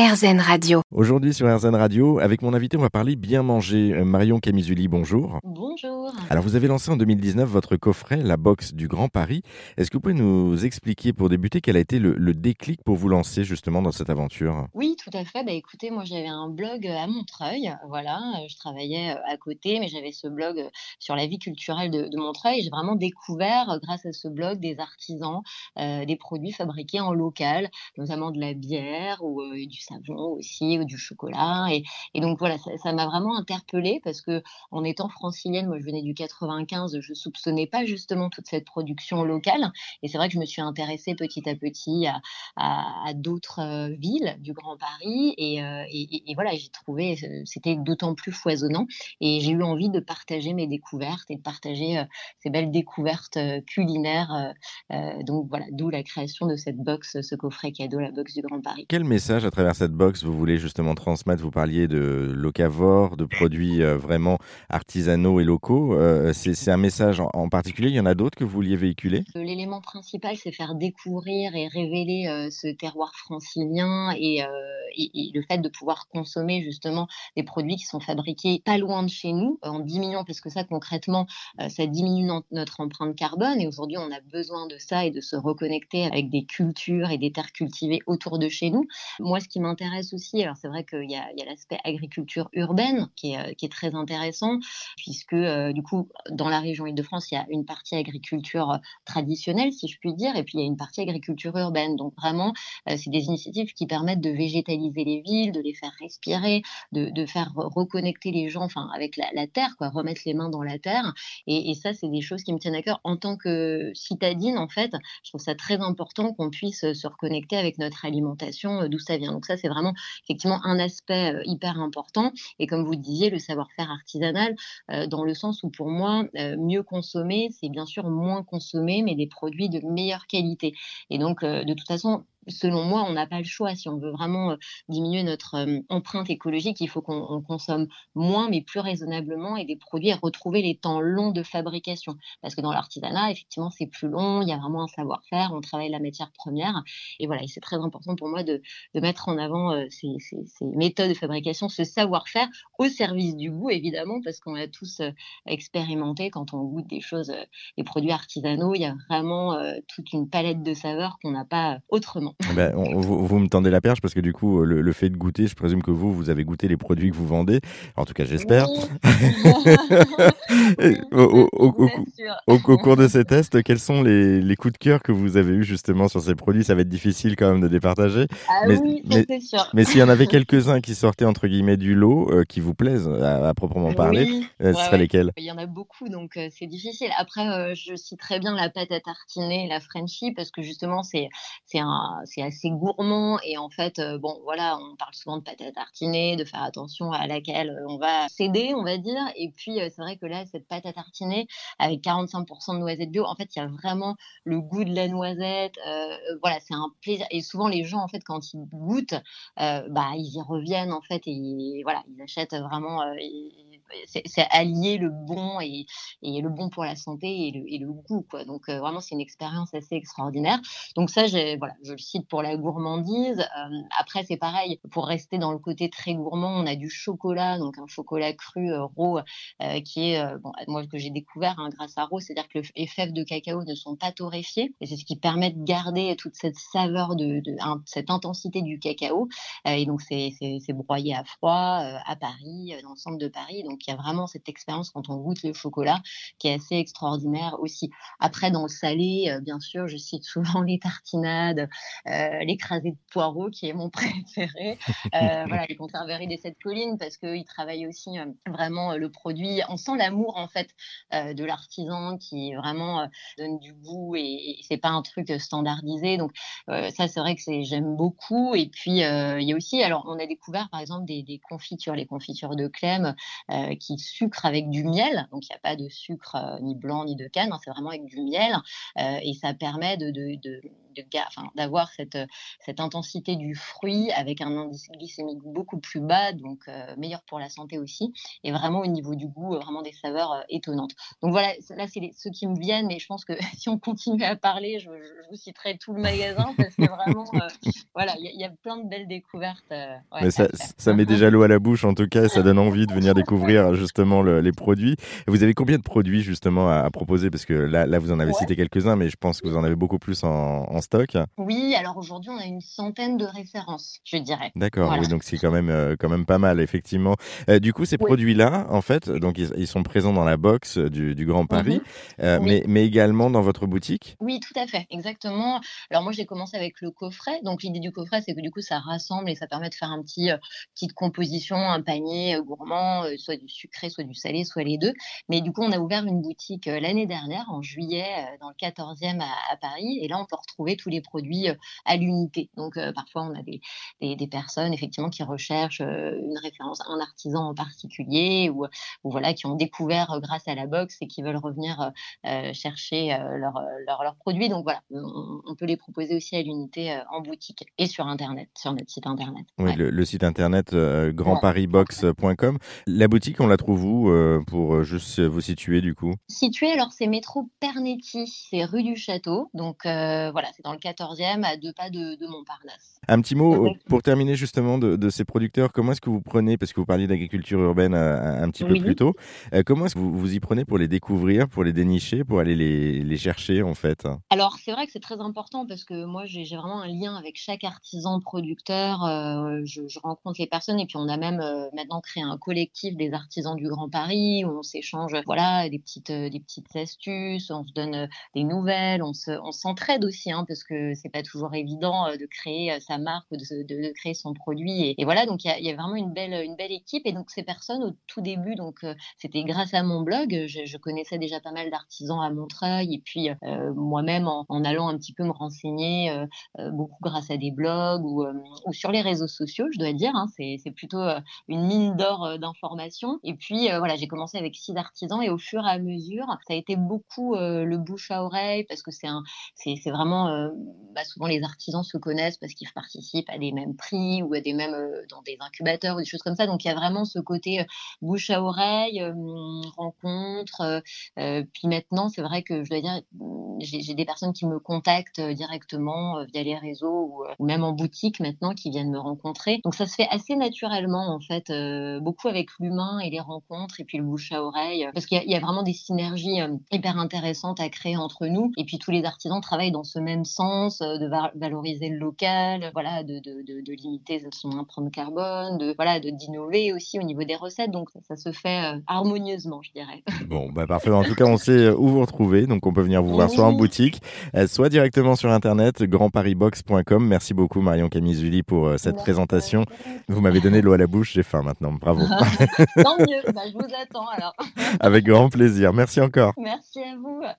RZN Radio. Aujourd'hui sur RZN Radio, avec mon invité, on va parler bien manger. Euh, Marion Camizuli, bonjour. Bonjour. Alors vous avez lancé en 2019 votre coffret, la box du Grand Paris. Est-ce que vous pouvez nous expliquer pour débuter quel a été le, le déclic pour vous lancer justement dans cette aventure? Oui, tout à fait. Bah, écoutez, moi j'avais un blog à Montreuil. Voilà, je travaillais euh, à côté, mais j'avais ce blog euh, sur la vie culturelle de, de Montreuil. J'ai vraiment découvert, grâce à ce blog, des artisans, euh, des produits fabriqués en local, notamment de la bière ou euh, du savon aussi, ou du chocolat. Et, donc voilà, ça m'a vraiment interpellée parce que en étant francilienne, moi je venais du 95, je soupçonnais pas justement toute cette production locale. Et c'est vrai que je me suis intéressée petit à petit à, d'autres euh, villes du Grand Paris. Et, euh, voilà, j'ai trouvé, euh, c'était d'autant plus foisonnant. Et j'ai eu envie de partager mes découvertes et de partager ces belles découvertes culinaires. Donc voilà, d'où la création de cette box, ce coffret cadeau, la box du Grand Paris. Quel message à travers cette box vous voulez justement transmettre Vous parliez de locavore, de produits euh, vraiment artisanaux et locaux. Euh, c'est un message en, particulier Il y en a d'autres que vous vouliez véhiculer? L'élément principal, c'est faire découvrir et révéler euh, ce terroir francilien et, euh, et, le fait de pouvoir consommer justement des produits qui sont fabriqués pas loin de chez nous, en diminuant, parce que ça concrètement, euh, ça diminue notre empreinte carbone. Et aujourd'hui, on a besoin de ça et de se reconnecter avec des cultures et des terres cultivées autour de chez nous. Moi, ce qui m'intéresse aussi, alors c'est vrai qu'il y a, l'aspect agriculture urbaine qui est, est, très intéressant, puisque euh, du coup, dans la région Île-de-France, il y a une partie agriculture traditionnelle, si je puis dire, et puis il y a une partie agriculture urbaine. Donc vraiment, euh, c'est des initiatives qui permettent de végétaliser les villes, de les faire respirer, de, faire reconnecter les gens, enfin avec la, terre, remettre les mains dans la terre. Et, ça, c'est des choses qui me tiennent à cœur en tant que citadine. En fait, je trouve ça très important qu'on puisse se reconnecter avec notre alimentation, euh, d'où ça vient. Donc ça, c'est vraiment effectivement un aspect euh, hyper important. Et comme vous disiez, le savoir-faire artisanal, euh, dans le sens où pour moi, euh, mieux consommer, c'est bien sûr moins consommer, mais des produits de meilleure qualité. Et donc, de toute façon, selon moi, on n'a pas le choix. Si on veut vraiment euh, diminuer notre euh, empreinte écologique, il faut qu'on consomme moins, mais plus raisonnablement, et des produits à retrouver les temps longs de fabrication. Parce que dans l'artisanat, effectivement, c'est plus long, il y a vraiment un savoir-faire, on travaille la matière première. Et voilà, et c'est très important pour moi de, de mettre en avant euh, ces, ces, ces, méthodes de fabrication, ce savoir-faire au service du goût, évidemment, parce qu'on a tous expérimenté quand on goûte des choses, des produits artisanaux, il y a vraiment toute une palette de saveurs qu'on n'a pas autrement. Ben, on, vous, vous, me tendez la perche parce que du coup, le, le, fait de goûter, je présume que vous, vous avez goûté les produits que vous vendez. En tout cas, j'espère. Oui. au, au, au, au, cours de ces tests, quels sont les, les, coups de cœur que vous avez eu justement sur ces produits? Ça va être difficile quand même de les partager. Ah mais, oui, c'est sûr. Mais s'il y en avait quelques-uns qui sortaient entre guillemets du lot, euh, qui vous plaisent à, à proprement parler, oui, euh, ce ouais, seraient ouais. lesquels? Il y en a beaucoup, donc euh, c'est difficile. Après, euh, je cite très bien la pâte à tartiner, la Frenchie, parce que justement, c'est c'est assez gourmand et en fait, euh, bon, voilà, on parle souvent de pâte à tartiner, de faire attention à laquelle on va céder, on va dire. Et puis, euh, c'est vrai que là, cette pâte à tartiner avec 45% de noisettes bio, en fait, il y a vraiment le goût de la noisette. Euh, voilà, c'est un plaisir. Et souvent, les gens, en fait, quand ils goûtent, euh, bah, ils y reviennent, en fait, et voilà, ils achètent vraiment. Euh, c'est allier le bon et, et, le bon pour la santé et le, et le goût, quoi. Donc, euh, vraiment, c'est une expérience assez extraordinaire. Donc, ça, voilà, je le cite pour la gourmandise. Euh, après, c'est pareil, pour rester dans le côté très gourmand, on a du chocolat, donc un chocolat cru euh, Ro, qui est, bon, moi, que j'ai découvert hein, grâce à Ro, c'est-à-dire que les fèves de cacao ne sont pas torréfiées, et c'est ce qui permet de garder toute cette saveur, de, de cette intensité du cacao. et donc, c'est broyé à froid à Paris, dans le centre de Paris. Donc, il y a vraiment cette expérience quand on goûte le chocolat qui est assez extraordinaire aussi. Après, dans le salé, bien sûr, je cite souvent les tartinades, euh, l'écrasé de poireaux qui est mon préféré. Euh, voilà, les conserveries des Sept Collines parce qu'ils travaillent aussi euh, vraiment le produit. On sent l'amour en fait euh, de l'artisan qui vraiment euh, donne du goût et, et c'est pas un truc standardisé. Donc ça, c'est vrai que j'aime beaucoup. Et puis il y a aussi, alors on a découvert par exemple des confitures, les confitures de Clem qui sucrent avec du miel. Donc il n'y a pas de sucre ni blanc ni de canne, hein, c'est vraiment avec du miel et ça permet de, de enfin, d'avoir cette, cette intensité du fruit avec un indice glycémique beaucoup plus bas, donc meilleur pour la santé aussi, et vraiment au niveau du goût, vraiment des saveurs étonnantes. Donc voilà, là c'est ceux qui me viennent, mais je pense que si on continue à parler, je, vous citerai tout le magasin parce que vraiment, voilà, il y, a plein de belles découvertes. mais ça, ça met déjà l'eau à la bouche en tout cas, ça donne envie de venir découvrir justement les produits. Vous avez combien de produits justement à, proposer? Parce que là, là, vous en avez cité quelques-uns, mais je pense que vous en avez beaucoup plus en, stock. Oui, alors aujourd'hui, on a une centaine de références, je dirais. D'accord, oui, donc c'est quand même, euh, quand même pas mal, effectivement. Euh, du coup, ces produits-là, en fait, donc ils, sont présents dans la box du, Grand Paris, mhm. euh, mais, mais également dans votre boutique? Oui, tout à fait, exactement. Alors moi, j'ai commencé avec le coffret. Donc l'idée du coffret, c'est que du coup, ça rassemble et ça permet de faire un petit petite composition, un panier gourmand, soit du sucré, soit du salé, soit les deux. Mais du coup, on a ouvert une boutique l'année dernière, en juillet, dans le 14e à, Paris. Et là, on peut retrouver tous les produits à l'unité. Donc parfois, on a des, des, personnes effectivement qui recherchent une référence, un artisan en particulier, ou, ou voilà, qui ont découvert grâce à la box et qui veulent revenir chercher leurs leur, produits. Donc voilà, on, peut les proposer aussi à l'unité en boutique et sur Internet, sur notre site Internet. Oui, le, site Internet grandparisbox.com. La boutique, on la trouve où pour juste vous situer du coup? Situé, alors c'est métro Pernetti, c'est rue du Château. Donc voilà, c'est dans le 14e, à deux pas de, de Montparnasse. Un petit mot pour terminer justement de, ces producteurs. Comment est-ce que vous prenez, parce que vous parliez d'agriculture urbaine un, petit peu plus tôt, comment est-ce que vous, vous y prenez pour les découvrir, pour les dénicher, pour aller les, les chercher en fait? Alors c'est vrai que c'est très important parce que moi j'ai vraiment un lien avec chaque artisan producteur. je, rencontre les personnes et puis on a même maintenant créé un collectif des artisans du Grand Paris où on s'échange voilà des petites des petites astuces, on se donne des nouvelles, on se on s'entraide aussi hein, parce que c'est pas toujours évident de créer sa marque ou de, créer son produit et, voilà donc il y, a, vraiment une belle une belle équipe et donc ces personnes au tout début donc c'était grâce à mon blog je, connaissais déjà pas mal d'artisans à Montreuil et puis moi-même en, allant un petit peu me renseigner beaucoup grâce à des blogs ou, sur les réseaux sociaux je dois dire hein, c'est plutôt une mine d'or d'informations et puis voilà j'ai commencé avec six artisans et au fur et à mesure ça a été beaucoup le bouche à oreille parce que c'est c'est vraiment bah, souvent les artisans se connaissent parce qu'ils participent à des mêmes prix ou à des mêmes dans des incubateurs ou des choses comme ça. Donc il y a vraiment ce côté bouche à oreille rencontre puis maintenant c'est vrai que je dois dire j'ai des personnes qui me contactent directement via les réseaux ou, même en boutique maintenant qui viennent me rencontrer. Donc ça se fait assez naturellement en fait beaucoup avec l'humain et les rencontres et puis le bouche à oreille parce qu'il y, y, a vraiment des synergies hyper intéressantes à créer entre nous. Et puis tous les artisans travaillent dans ce même sens de valoriser le local voilà de, de, de, de limiter son empreinte carbone de voilà de d'innover aussi au niveau des recettes. Donc ça, se fait harmonieusement je dirais. Bon bah parfait. En tout cas on sait où vous retrouver donc on peut venir vous voir soit en boutique soit directement sur internet grandparisbox.com merci beaucoup Marion Camizuli pour cette présentation. vous m'avez donné l'eau à la bouche j'ai faim maintenant. Bravo. Tant mieux. Bah, je vous attends alors. Avec grand plaisir. Merci encore. Merci à vous